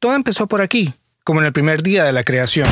Todo empezó por aquí, como en el primer día de la creación.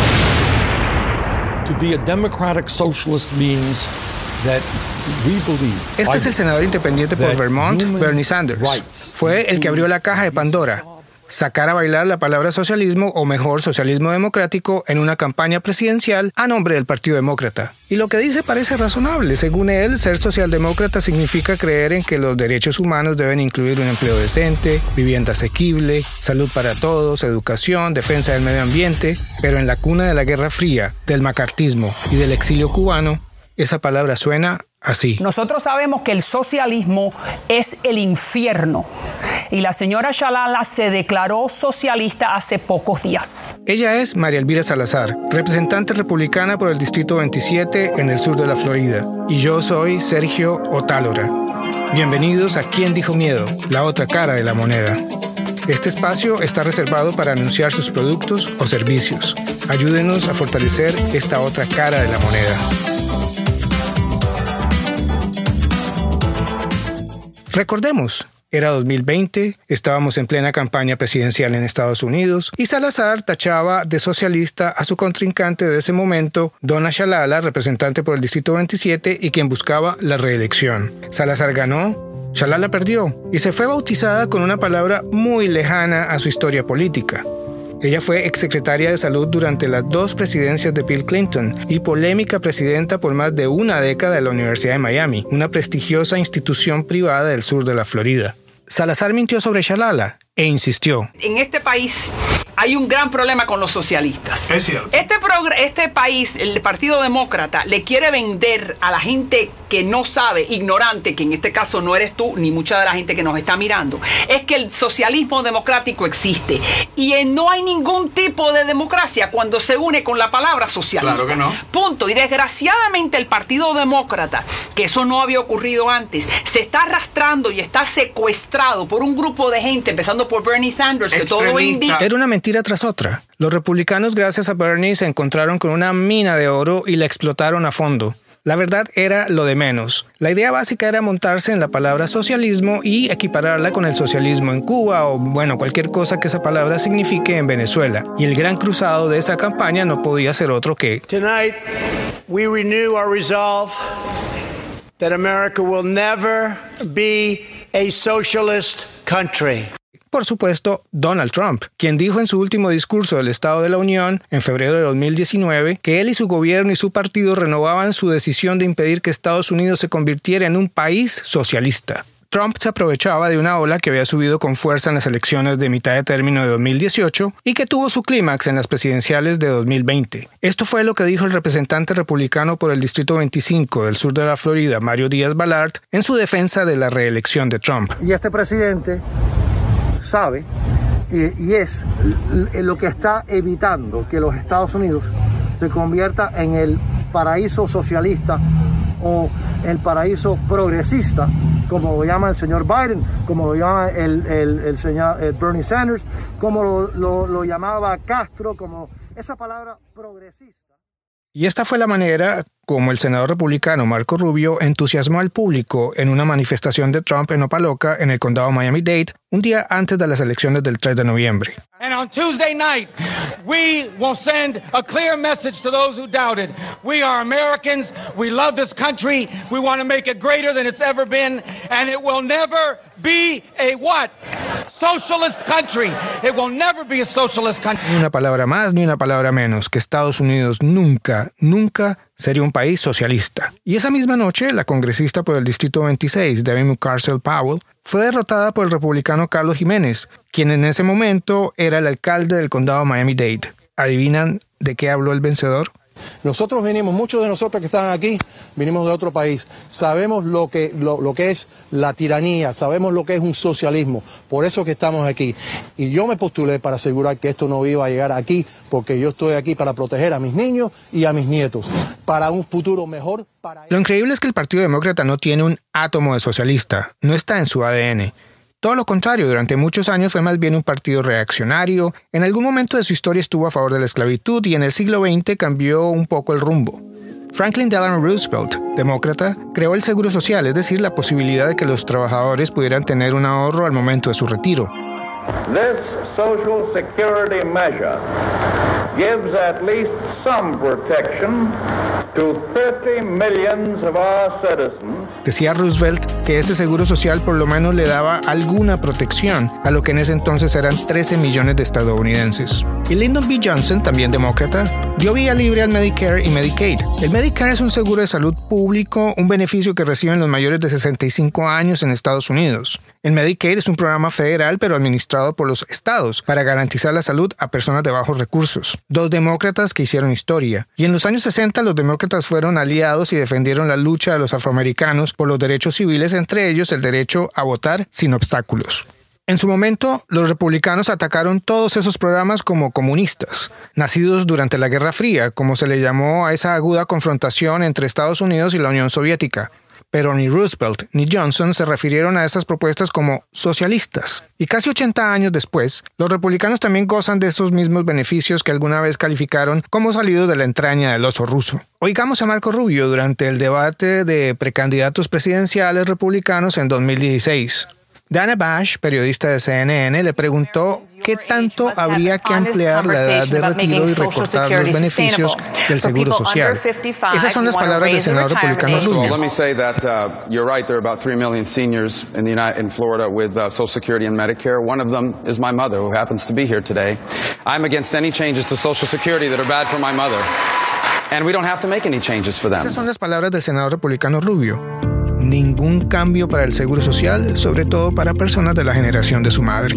Este es el senador independiente por Vermont, Bernie Sanders. Fue el que abrió la caja de Pandora sacar a bailar la palabra socialismo o mejor socialismo democrático en una campaña presidencial a nombre del Partido Demócrata. Y lo que dice parece razonable. Según él, ser socialdemócrata significa creer en que los derechos humanos deben incluir un empleo decente, vivienda asequible, salud para todos, educación, defensa del medio ambiente, pero en la cuna de la Guerra Fría, del macartismo y del exilio cubano, esa palabra suena así. Nosotros sabemos que el socialismo es el infierno y la señora Shalala se declaró socialista hace pocos días. Ella es María Elvira Salazar, representante republicana por el Distrito 27 en el sur de la Florida. Y yo soy Sergio Otálora. Bienvenidos a Quién dijo miedo, la otra cara de la moneda. Este espacio está reservado para anunciar sus productos o servicios. Ayúdenos a fortalecer esta otra cara de la moneda. Recordemos, era 2020, estábamos en plena campaña presidencial en Estados Unidos y Salazar tachaba de socialista a su contrincante de ese momento, Donna Shalala, representante por el Distrito 27 y quien buscaba la reelección. Salazar ganó, Shalala perdió y se fue bautizada con una palabra muy lejana a su historia política. Ella fue exsecretaria de salud durante las dos presidencias de Bill Clinton y polémica presidenta por más de una década de la Universidad de Miami, una prestigiosa institución privada del sur de la Florida. Salazar mintió sobre Shalala e insistió. En este país hay un gran problema con los socialistas. Es cierto. Este, este país, el Partido Demócrata, le quiere vender a la gente que no sabe, ignorante, que en este caso no eres tú, ni mucha de la gente que nos está mirando, es que el socialismo democrático existe. Y no hay ningún tipo de democracia cuando se une con la palabra socialista. Claro que no. Punto. Y desgraciadamente el Partido Demócrata, que eso no había ocurrido antes, se está arrastrando y está secuestrado por un grupo de gente, empezando por Bernie Sanders, que todo indica. Era una mentira tras otra. Los republicanos, gracias a Bernie, se encontraron con una mina de oro y la explotaron a fondo. La verdad era lo de menos. La idea básica era montarse en la palabra socialismo y equipararla con el socialismo en Cuba o, bueno, cualquier cosa que esa palabra signifique en Venezuela. Y el gran cruzado de esa campaña no podía ser otro que... Tonight, we renew our resolve that America will never be a socialist country por supuesto, Donald Trump, quien dijo en su último discurso del Estado de la Unión en febrero de 2019 que él y su gobierno y su partido renovaban su decisión de impedir que Estados Unidos se convirtiera en un país socialista. Trump se aprovechaba de una ola que había subido con fuerza en las elecciones de mitad de término de 2018 y que tuvo su clímax en las presidenciales de 2020. Esto fue lo que dijo el representante republicano por el Distrito 25 del sur de la Florida, Mario Díaz Balart, en su defensa de la reelección de Trump. Y este presidente sabe y, es lo que está evitando que los Estados Unidos se convierta en el paraíso socialista o el paraíso progresista, como lo llama el señor Biden, como lo llama el, señor Bernie Sanders, como lo, lo llamaba Castro, como esa palabra progresista. Y esta fue la manera como el senador republicano Marco Rubio entusiasmó al público en una manifestación de Trump en Opaloca, en el condado Miami-Dade, un día antes de las elecciones del 3 de noviembre. And on Tuesday night, we will send a clear message to those who doubted. We are Americans. We love this country. We want to make it greater than it's ever been. And it will never be a what? Socialist country. It will never be a socialist country. Ni una palabra más ni una palabra menos que Estados Unidos nunca, nunca sería un país socialista. Y esa misma noche, la congresista por el Distrito 26, Debbie McCarcel Powell, fue derrotada por el republicano Carlos Jiménez, quien en ese momento era el alcalde del condado Miami-Dade. ¿Adivinan de qué habló el vencedor? Nosotros venimos, muchos de nosotros que están aquí, vinimos de otro país. Sabemos lo que, lo, que es la tiranía, sabemos lo que es un socialismo. Por eso que estamos aquí. Y yo me postulé para asegurar que esto no iba a llegar aquí, porque yo estoy aquí para proteger a mis niños y a mis nietos, para un futuro mejor para Lo increíble es que el Partido Demócrata no tiene un átomo de socialista, no está en su ADN. Todo lo contrario, durante muchos años fue más bien un partido reaccionario, en algún momento de su historia estuvo a favor de la esclavitud y en el siglo XX cambió un poco el rumbo. Franklin Delano Roosevelt, demócrata, creó el Seguro Social, es decir, la posibilidad de que los trabajadores pudieran tener un ahorro al momento de su retiro. This Social Security measure gives at least some protection to 30 millions of our citizens. Decía Roosevelt que ese seguro social por lo menos le daba alguna protección a lo que en ese entonces eran 13 millones de estadounidenses. Y Lyndon B. Johnson, también demócrata, dio vía libre al Medicare y Medicaid. El Medicare es un seguro de salud público, un beneficio que reciben los mayores de 65 años en Estados Unidos. El Medicaid es un programa federal pero administrado por los estados para garantizar la salud a personas de bajos recursos. Dos demócratas que hicieron historia. Y en los años 60 los demócratas fueron aliados y defendieron la lucha de los afroamericanos por los derechos civiles, entre ellos el derecho a votar sin obstáculos. En su momento, los republicanos atacaron todos esos programas como comunistas, nacidos durante la Guerra Fría, como se le llamó a esa aguda confrontación entre Estados Unidos y la Unión Soviética. Pero ni Roosevelt ni Johnson se refirieron a esas propuestas como socialistas. Y casi 80 años después, los republicanos también gozan de esos mismos beneficios que alguna vez calificaron como salidos de la entraña del oso ruso. Oigamos a Marco Rubio durante el debate de precandidatos presidenciales republicanos en 2016. Dana Bash, periodista de CNN, le preguntó qué tanto habría que ampliar la edad de retiro y recortar los beneficios del seguro social. Esas son las palabras del senador republicano Rubio. Let me say that uh, you're right. There are about three million seniors in the United, in Florida with uh, Social Security and Medicare. One of them is my mother, who happens to be here today. I'm against any changes to Social Security that are bad for my mother, and we don't have to make any changes for them. Esas son las palabras del senador republicano Rubio ningún cambio para el seguro social, sobre todo para personas de la generación de su madre.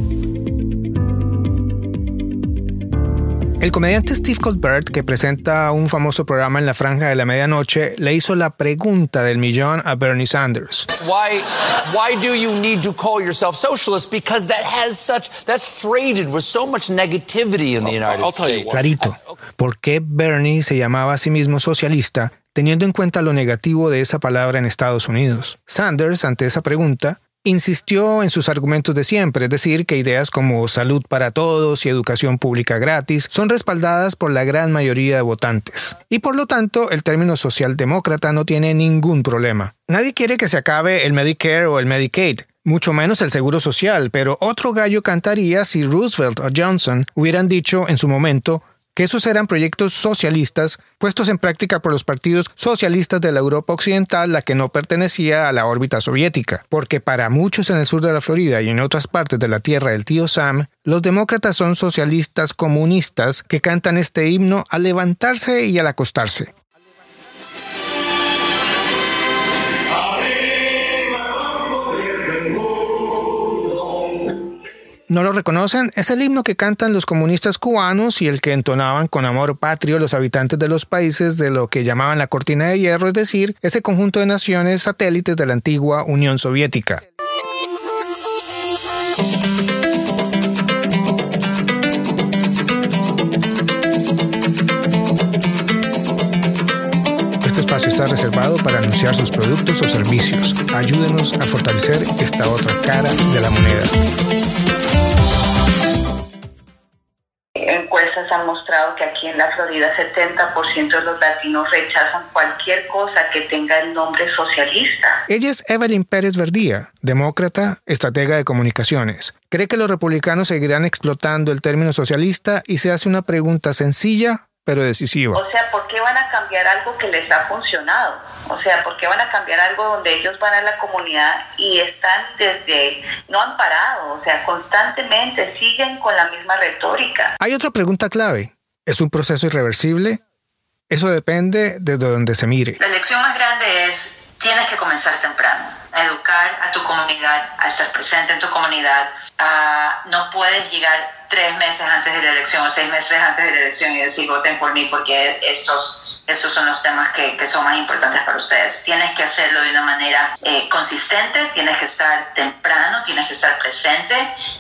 El comediante Steve Colbert, que presenta un famoso programa en la franja de la medianoche, le hizo la pregunta del millón a Bernie Sanders. Why, why do you need to call yourself socialist? Because that has such, that's freighted with so much negativity in the United States. Clarito, ¿por qué Bernie se llamaba a sí mismo socialista teniendo en cuenta lo negativo de esa palabra en Estados Unidos? Sanders, ante esa pregunta, insistió en sus argumentos de siempre, es decir, que ideas como salud para todos y educación pública gratis son respaldadas por la gran mayoría de votantes. Y por lo tanto, el término socialdemócrata no tiene ningún problema. Nadie quiere que se acabe el Medicare o el Medicaid, mucho menos el seguro social, pero otro gallo cantaría si Roosevelt o Johnson hubieran dicho en su momento que esos eran proyectos socialistas puestos en práctica por los partidos socialistas de la Europa Occidental, la que no pertenecía a la órbita soviética, porque para muchos en el sur de la Florida y en otras partes de la tierra del tío Sam, los demócratas son socialistas comunistas que cantan este himno al levantarse y al acostarse. No lo reconocen, es el himno que cantan los comunistas cubanos y el que entonaban con amor patrio los habitantes de los países de lo que llamaban la cortina de hierro, es decir, ese conjunto de naciones satélites de la antigua Unión Soviética. Espacio está reservado para anunciar sus productos o servicios. Ayúdenos a fortalecer esta otra cara de la moneda. Encuestas han mostrado que aquí en la Florida 70% de los latinos rechazan cualquier cosa que tenga el nombre socialista. Ella es Evelyn Pérez Verdía, demócrata, estratega de comunicaciones. Cree que los republicanos seguirán explotando el término socialista y se hace una pregunta sencilla pero decisiva. O sea, ¿por qué van a cambiar algo que les ha funcionado? O sea, ¿por qué van a cambiar algo donde ellos van a la comunidad y están desde, no han parado, o sea, constantemente siguen con la misma retórica? Hay otra pregunta clave. ¿Es un proceso irreversible? Eso depende de donde se mire. La lección más grande es, tienes que comenzar temprano, a educar a tu comunidad, a estar presente en tu comunidad. Uh, no puedes llegar tres meses antes de la elección o seis meses antes de la elección y decir voten por mí porque estos, estos son los temas que, que son más importantes para ustedes. Tienes que hacerlo de una manera eh, consistente, tienes que estar temprano, tienes que estar presente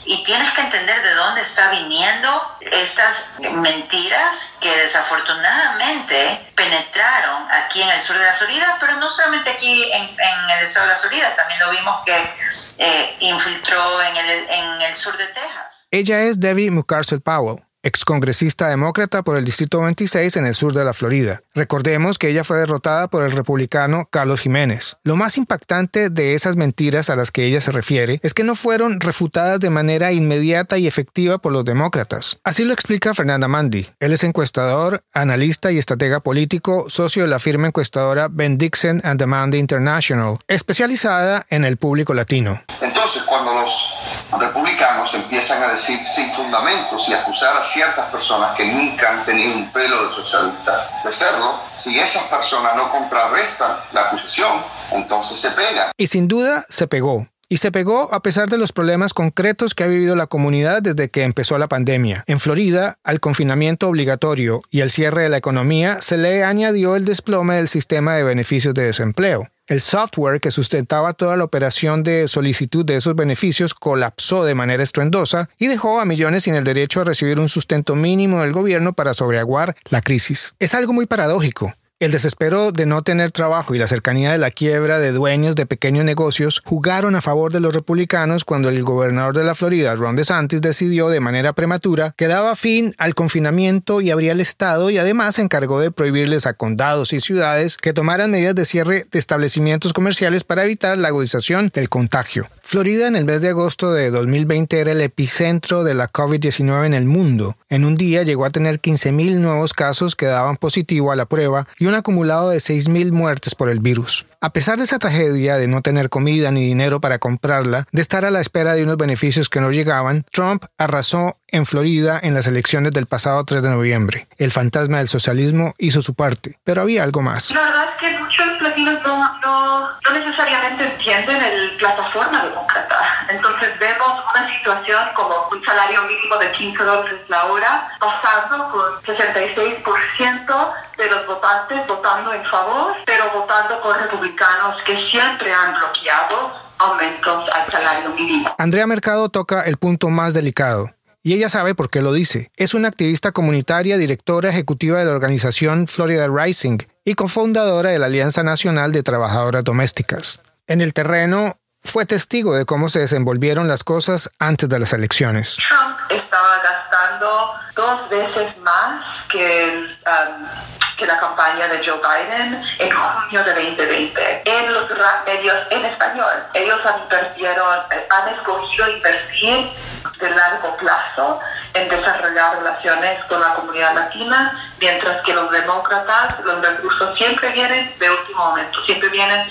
y tienes que entender de dónde está viniendo estas mentiras que desafortunadamente penetraron aquí en el sur de la Florida, pero no solamente aquí en, en el estado de la Florida, también lo vimos que eh, infiltró en el, en el sur de Texas. Ella es Debbie McCarcel Powell, excongresista demócrata por el Distrito 26 en el sur de la Florida. Recordemos que ella fue derrotada por el republicano Carlos Jiménez. Lo más impactante de esas mentiras a las que ella se refiere es que no fueron refutadas de manera inmediata y efectiva por los demócratas. Así lo explica Fernanda Mandy. Él es encuestador, analista y estratega político, socio de la firma encuestadora Ben Dixon and Mandy International, especializada en el público latino. Entonces, cuando los republicanos empiezan a decir sin fundamentos y acusar a ciertas personas que nunca han tenido un pelo de socialista de serlo, si esas personas no contrarrestan la acusación, entonces se pega. Y sin duda se pegó. Y se pegó a pesar de los problemas concretos que ha vivido la comunidad desde que empezó la pandemia. En Florida, al confinamiento obligatorio y al cierre de la economía se le añadió el desplome del sistema de beneficios de desempleo. El software que sustentaba toda la operación de solicitud de esos beneficios colapsó de manera estruendosa y dejó a millones sin el derecho a recibir un sustento mínimo del gobierno para sobreaguar la crisis. Es algo muy paradójico. El desespero de no tener trabajo y la cercanía de la quiebra de dueños de pequeños negocios jugaron a favor de los republicanos cuando el gobernador de la Florida, Ron DeSantis, decidió de manera prematura que daba fin al confinamiento y abría el Estado y además se encargó de prohibirles a condados y ciudades que tomaran medidas de cierre de establecimientos comerciales para evitar la agudización del contagio. Florida en el mes de agosto de 2020 era el epicentro de la COVID-19 en el mundo. En un día llegó a tener 15.000 nuevos casos que daban positivo a la prueba y un acumulado de 6.000 muertes por el virus. A pesar de esa tragedia de no tener comida ni dinero para comprarla, de estar a la espera de unos beneficios que no llegaban, Trump arrasó en Florida en las elecciones del pasado 3 de noviembre. El fantasma del socialismo hizo su parte, pero había algo más. La verdad es que muchos latinos no, no, necesariamente entienden el plataforma demócrata. Entonces vemos una situación como un salario mínimo de 15 dólares la hora, pasando con 66% de los votantes votando en favor, pero votando por republicanos que siempre han bloqueado aumentos al salario mínimo. Andrea Mercado toca el punto más delicado. Y ella sabe por qué lo dice. Es una activista comunitaria, directora ejecutiva de la organización Florida Rising y cofundadora de la Alianza Nacional de Trabajadoras Domésticas. En el terreno, fue testigo de cómo se desenvolvieron las cosas antes de las elecciones. Trump estaba gastando dos veces más que, um, que la campaña de Joe Biden en junio de 2020 en los medios en español. Ellos han, han escogido invertir de largo plazo en desarrollar relaciones con la comunidad latina, mientras que los demócratas, los recursos siempre vienen de último momento, siempre vienen,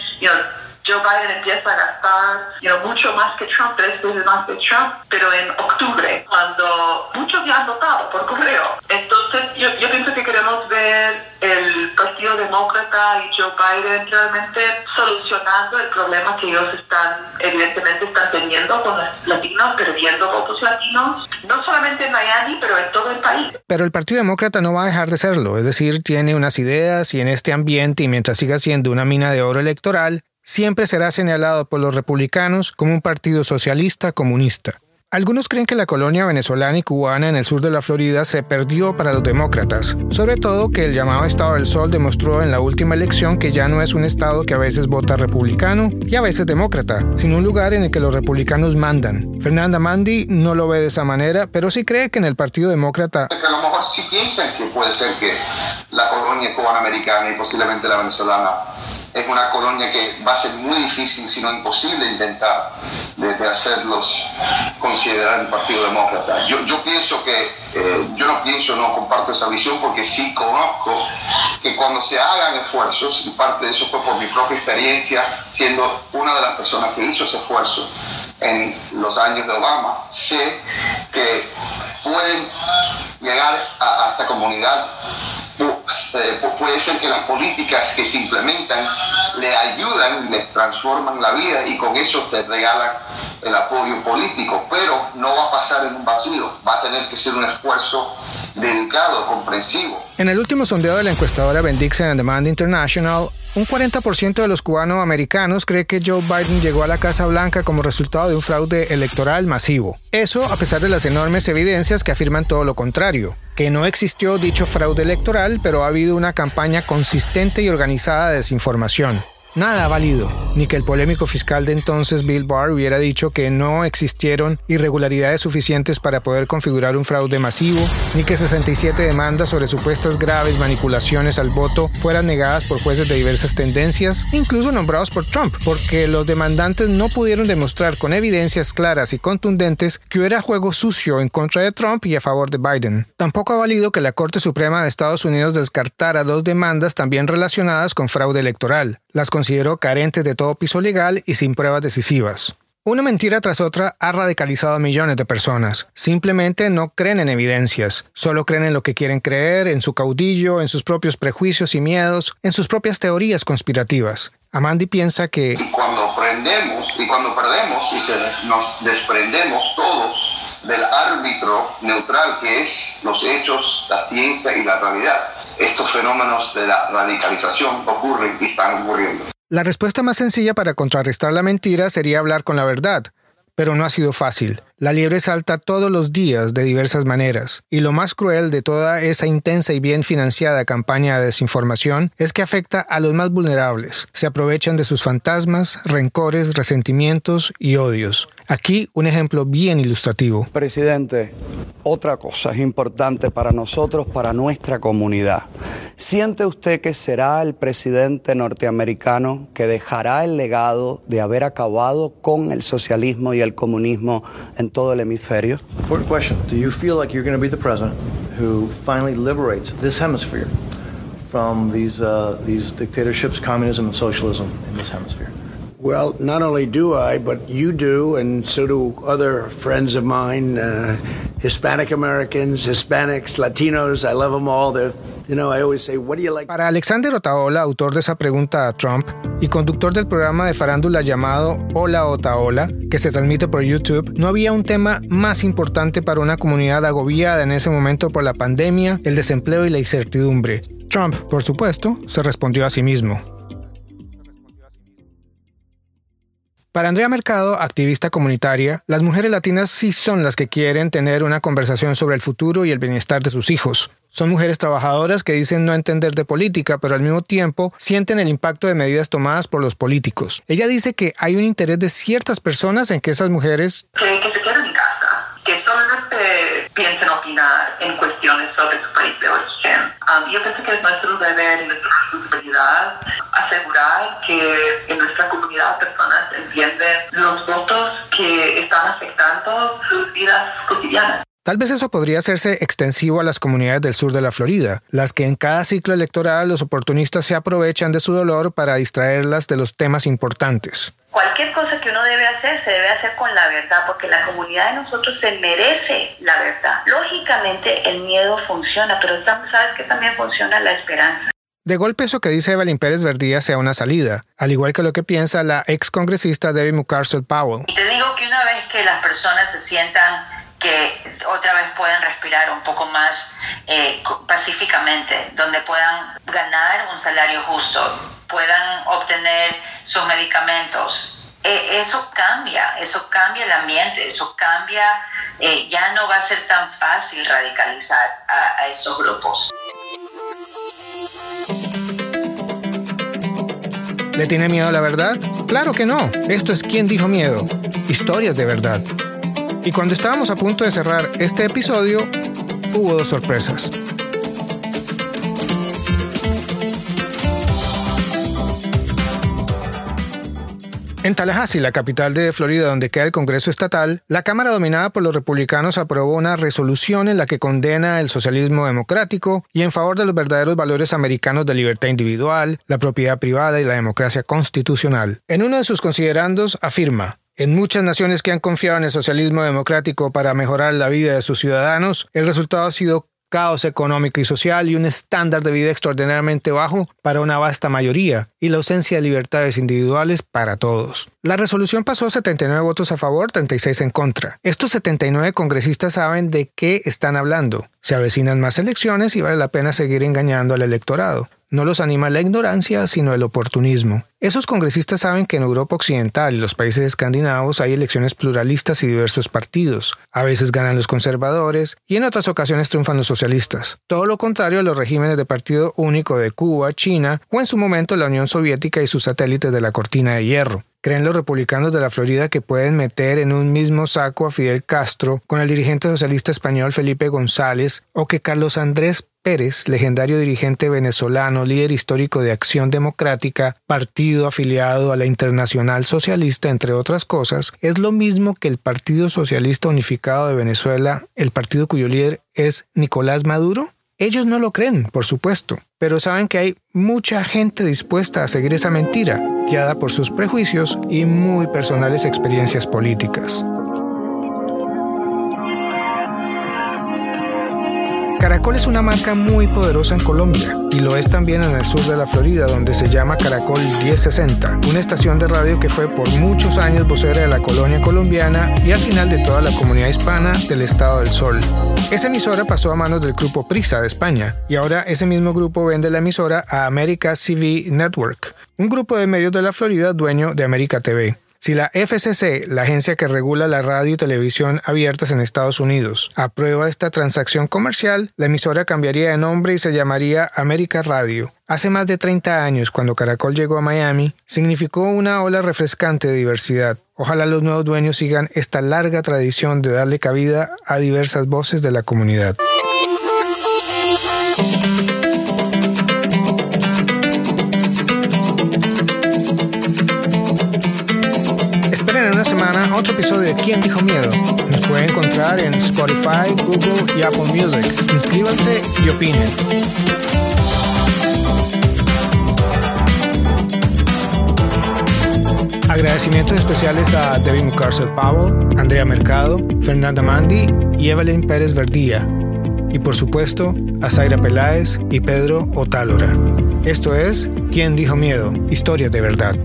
Joe Biden empieza a gastar mucho más que Trump, tres veces más que Trump, pero en octubre, cuando muchos ya han votado por correo. Entonces, yo, yo pienso que queremos ver el Partido Demócrata y Joe Biden realmente solucionando el problema que ellos están, evidentemente, están teniendo con los latinos, perdiendo votos latinos, no solamente en Miami, pero en todo el país. Pero el Partido Demócrata no va a dejar de serlo, es decir, tiene unas ideas y en este ambiente y mientras siga siendo una mina de oro electoral, siempre será señalado por los republicanos como un partido socialista comunista. Algunos creen que la colonia venezolana y cubana en el sur de la Florida se perdió para los demócratas, sobre todo que el llamado Estado del Sol demostró en la última elección que ya no es un estado que a veces vota republicano y a veces demócrata, sino un lugar en el que los republicanos mandan. Fernanda Mandy no lo ve de esa manera, pero sí cree que en el Partido Demócrata... A lo mejor sí piensan que puede ser que la colonia cubana-americana y posiblemente la venezolana es una colonia que va a ser muy difícil, si no imposible, intentar de, hacerlos considerar el Partido Demócrata. Yo, yo pienso que, eh, yo no pienso, no comparto esa visión porque sí conozco que cuando se hagan esfuerzos, y parte de eso fue por mi propia experiencia, siendo una de las personas que hizo ese esfuerzo en los años de Obama, sé que pueden llegar a esta comunidad eh, puede ser que las políticas que se implementan le ayudan, le transforman la vida y con eso te regalan el apoyo político, pero no va a pasar en un vacío, va a tener que ser un esfuerzo dedicado, comprensivo. En el último sondeo de la encuestadora Bendixen and Demand International, un 40% de los cubanoamericanos cree que Joe Biden llegó a la Casa Blanca como resultado de un fraude electoral masivo. Eso a pesar de las enormes evidencias que afirman todo lo contrario, que no existió dicho fraude electoral, pero ha habido una campaña consistente y organizada de desinformación. Nada ha valido, ni que el polémico fiscal de entonces Bill Barr hubiera dicho que no existieron irregularidades suficientes para poder configurar un fraude masivo, ni que 67 demandas sobre supuestas graves manipulaciones al voto fueran negadas por jueces de diversas tendencias, incluso nombrados por Trump, porque los demandantes no pudieron demostrar con evidencias claras y contundentes que hubiera juego sucio en contra de Trump y a favor de Biden. Tampoco ha valido que la Corte Suprema de Estados Unidos descartara dos demandas también relacionadas con fraude electoral. Las consideró carentes de todo piso legal y sin pruebas decisivas. Una mentira tras otra ha radicalizado a millones de personas. Simplemente no creen en evidencias, solo creen en lo que quieren creer, en su caudillo, en sus propios prejuicios y miedos, en sus propias teorías conspirativas. Amandi piensa que cuando prendemos y cuando perdemos y se, nos desprendemos todos del árbitro neutral que es los hechos, la ciencia y la realidad, estos fenómenos de la radicalización ocurren y están ocurriendo. La respuesta más sencilla para contrarrestar la mentira sería hablar con la verdad, pero no ha sido fácil. La liebre salta todos los días de diversas maneras, y lo más cruel de toda esa intensa y bien financiada campaña de desinformación es que afecta a los más vulnerables. Se aprovechan de sus fantasmas, rencores, resentimientos y odios. Aquí un ejemplo bien ilustrativo. Presidente, otra cosa es importante para nosotros, para nuestra comunidad. ¿Siente usted que será el presidente norteamericano que dejará el legado de haber acabado con el socialismo y el comunismo en todo el hemisferio? Important question. Do you feel like you're going to be the president who finally liberates this hemisphere from these uh, these dictatorships, communism, and socialism in this hemisphere? Well, not only do I, but you do, and so do other friends of mine, uh, Hispanic Americans, Hispanics, Latinos. I love them all. They're, Para Alexander Otaola, autor de esa pregunta a Trump y conductor del programa de farándula llamado Hola Otaola, que se transmite por YouTube, no había un tema más importante para una comunidad agobiada en ese momento por la pandemia, el desempleo y la incertidumbre. Trump, por supuesto, se respondió a sí mismo. Para Andrea Mercado, activista comunitaria, las mujeres latinas sí son las que quieren tener una conversación sobre el futuro y el bienestar de sus hijos. Son mujeres trabajadoras que dicen no entender de política, pero al mismo tiempo sienten el impacto de medidas tomadas por los políticos. Ella dice que hay un interés de ciertas personas en que esas mujeres se queden en casa, que solamente piensen opinar en cuestiones sobre su país de origen. Um, yo pienso que es nuestro deber y nuestra responsabilidad asegurar que en nuestra comunidad personas entienden los votos que están afectando sus vidas cotidianas. Tal vez eso podría hacerse extensivo a las comunidades del sur de la Florida, las que en cada ciclo electoral los oportunistas se aprovechan de su dolor para distraerlas de los temas importantes. Cualquier cosa que uno debe hacer se debe hacer con la verdad, porque la comunidad de nosotros se merece la verdad. Lógicamente el miedo funciona, pero sabes que también funciona la esperanza. De golpe eso que dice Evelyn Pérez Verdía sea una salida, al igual que lo que piensa la ex congresista Debbie McCarcel Powell. Y te digo que una vez que las personas se sientan que otra vez pueden respirar un poco más eh, pacíficamente, donde puedan ganar un salario justo, puedan obtener sus medicamentos. Eh, eso cambia, eso cambia el ambiente, eso cambia, eh, ya no va a ser tan fácil radicalizar a, a estos grupos. ¿Le tiene miedo la verdad? Claro que no. Esto es ¿Quién dijo miedo? Historias de verdad. Y cuando estábamos a punto de cerrar este episodio, hubo dos sorpresas. En Tallahassee, la capital de Florida donde queda el Congreso Estatal, la Cámara dominada por los republicanos aprobó una resolución en la que condena el socialismo democrático y en favor de los verdaderos valores americanos de libertad individual, la propiedad privada y la democracia constitucional. En uno de sus considerandos afirma, en muchas naciones que han confiado en el socialismo democrático para mejorar la vida de sus ciudadanos, el resultado ha sido caos económico y social y un estándar de vida extraordinariamente bajo para una vasta mayoría y la ausencia de libertades individuales para todos. La resolución pasó 79 votos a favor, 36 en contra. Estos 79 congresistas saben de qué están hablando. Se avecinan más elecciones y vale la pena seguir engañando al electorado. No los anima la ignorancia, sino el oportunismo. Esos congresistas saben que en Europa Occidental y los países escandinavos hay elecciones pluralistas y diversos partidos. A veces ganan los conservadores y en otras ocasiones triunfan los socialistas. Todo lo contrario a los regímenes de partido único de Cuba, China o en su momento la Unión Soviética y sus satélites de la cortina de hierro. ¿Creen los republicanos de la Florida que pueden meter en un mismo saco a Fidel Castro con el dirigente socialista español Felipe González o que Carlos Andrés Pérez, legendario dirigente venezolano, líder histórico de Acción Democrática, partido afiliado a la Internacional Socialista, entre otras cosas, es lo mismo que el Partido Socialista Unificado de Venezuela, el partido cuyo líder es Nicolás Maduro? Ellos no lo creen, por supuesto, pero saben que hay mucha gente dispuesta a seguir esa mentira, guiada por sus prejuicios y muy personales experiencias políticas. Caracol es una marca muy poderosa en Colombia y lo es también en el sur de la Florida donde se llama Caracol 1060, una estación de radio que fue por muchos años vocera de la colonia colombiana y al final de toda la comunidad hispana del Estado del Sol. Esa emisora pasó a manos del grupo Prisa de España y ahora ese mismo grupo vende la emisora a America CV Network, un grupo de medios de la Florida dueño de América TV. Si la FCC, la agencia que regula la radio y televisión abiertas en Estados Unidos, aprueba esta transacción comercial, la emisora cambiaría de nombre y se llamaría América Radio. Hace más de 30 años, cuando Caracol llegó a Miami, significó una ola refrescante de diversidad. Ojalá los nuevos dueños sigan esta larga tradición de darle cabida a diversas voces de la comunidad. Otro episodio de ¿Quién dijo miedo? Nos puede encontrar en Spotify, Google y Apple Music. Inscríbanse y opinen. Agradecimientos especiales a David McCarcel Powell, Andrea Mercado, Fernanda Mandi y Evelyn Pérez Verdía. Y por supuesto, a Zaira Peláez y Pedro Otálora. Esto es ¿Quién dijo miedo? Historias de verdad.